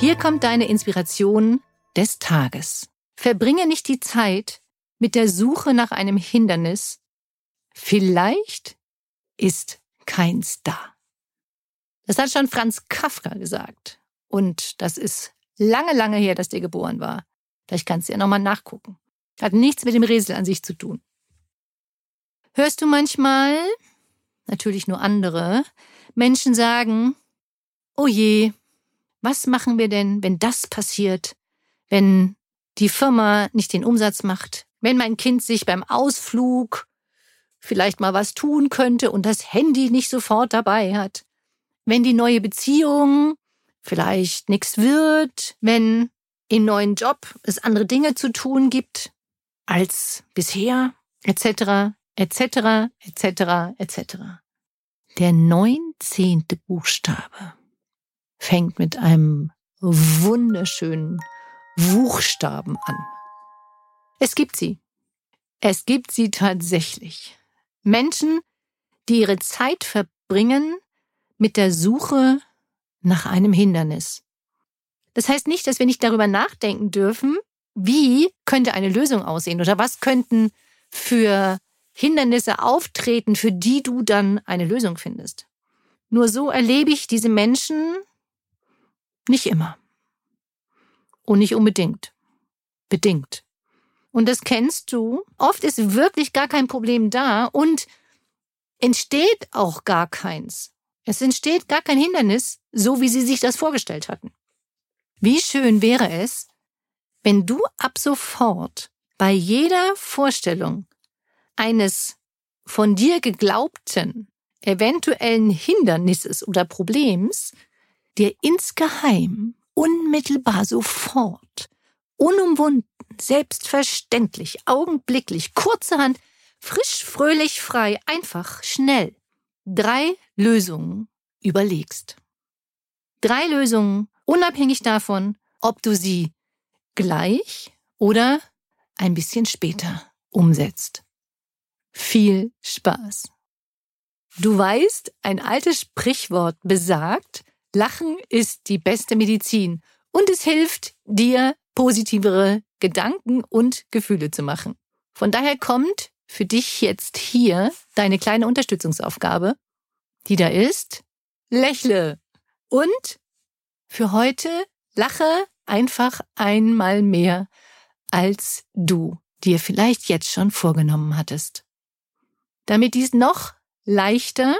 Hier kommt deine Inspiration des Tages. Verbringe nicht die Zeit mit der Suche nach einem Hindernis. Vielleicht ist keins da. Das hat schon Franz Kafka gesagt. Und das ist lange, lange her, dass der geboren war. Vielleicht kannst du ja nochmal nachgucken. Hat nichts mit dem Rätsel an sich zu tun. Hörst du manchmal, natürlich nur andere, Menschen sagen, oh je, was machen wir denn, wenn das passiert, wenn die Firma nicht den Umsatz macht, wenn mein Kind sich beim Ausflug vielleicht mal was tun könnte und das Handy nicht sofort dabei hat, wenn die neue Beziehung vielleicht nichts wird, wenn im neuen Job es andere Dinge zu tun gibt als bisher, etc., etc., etc., etc. Der neunzehnte Buchstabe fängt mit einem wunderschönen Buchstaben an. Es gibt sie. Es gibt sie tatsächlich. Menschen, die ihre Zeit verbringen mit der Suche nach einem Hindernis. Das heißt nicht, dass wir nicht darüber nachdenken dürfen, wie könnte eine Lösung aussehen oder was könnten für Hindernisse auftreten, für die du dann eine Lösung findest. Nur so erlebe ich diese Menschen nicht immer. Und nicht unbedingt. Bedingt. Und das kennst du. Oft ist wirklich gar kein Problem da und entsteht auch gar keins. Es entsteht gar kein Hindernis, so wie sie sich das vorgestellt hatten. Wie schön wäre es, wenn du ab sofort bei jeder Vorstellung eines von dir geglaubten eventuellen Hindernisses oder Problems dir insgeheim, unmittelbar sofort, unumwunden, selbstverständlich, augenblicklich, kurzerhand, frisch, fröhlich, frei, einfach, schnell drei Lösungen überlegst. Drei Lösungen, unabhängig davon, ob du sie gleich oder ein bisschen später umsetzt. Viel Spaß. Du weißt, ein altes Sprichwort besagt, Lachen ist die beste Medizin und es hilft dir, positivere Gedanken und Gefühle zu machen. Von daher kommt für dich jetzt hier deine kleine Unterstützungsaufgabe, die da ist, lächle und für heute lache einfach einmal mehr, als du dir vielleicht jetzt schon vorgenommen hattest. Damit dies noch leichter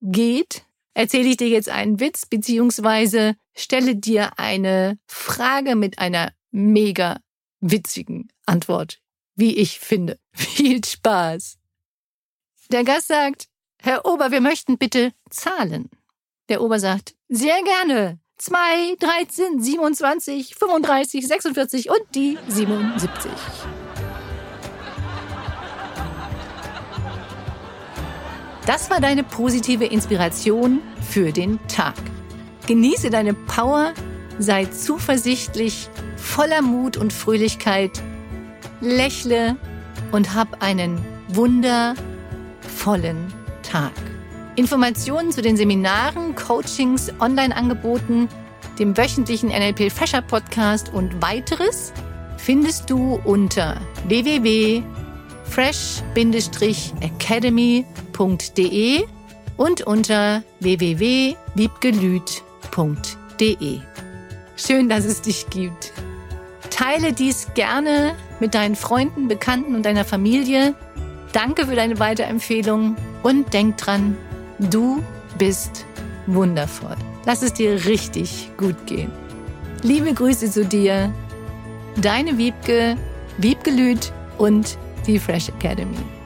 geht, erzähle ich dir jetzt einen Witz beziehungsweise stelle dir eine Frage mit einer mega witzigen Antwort, wie ich finde. Viel Spaß. Der Gast sagt, Herr Ober, wir möchten bitte zahlen. Der Ober sagt, sehr gerne. 2, 13, 27, 35, 46 und die 77. Das war deine positive Inspiration für den Tag. Genieße deine Power, sei zuversichtlich, voller Mut und Fröhlichkeit, lächle und hab einen wundervollen Tag. Informationen zu den Seminaren, Coachings, Online-Angeboten, dem wöchentlichen NLP Fresher Podcast und weiteres findest du unter www.fresh-academy.de und unter www.wiebgelüt.de. Schön, dass es dich gibt. Teile dies gerne mit deinen Freunden, Bekannten und deiner Familie. Danke für deine Weiterempfehlung und denk dran, du bist wundervoll. Lass es dir richtig gut gehen. Liebe Grüße zu dir, deine Wiebke, Wiebgelüt und die Fresh Academy.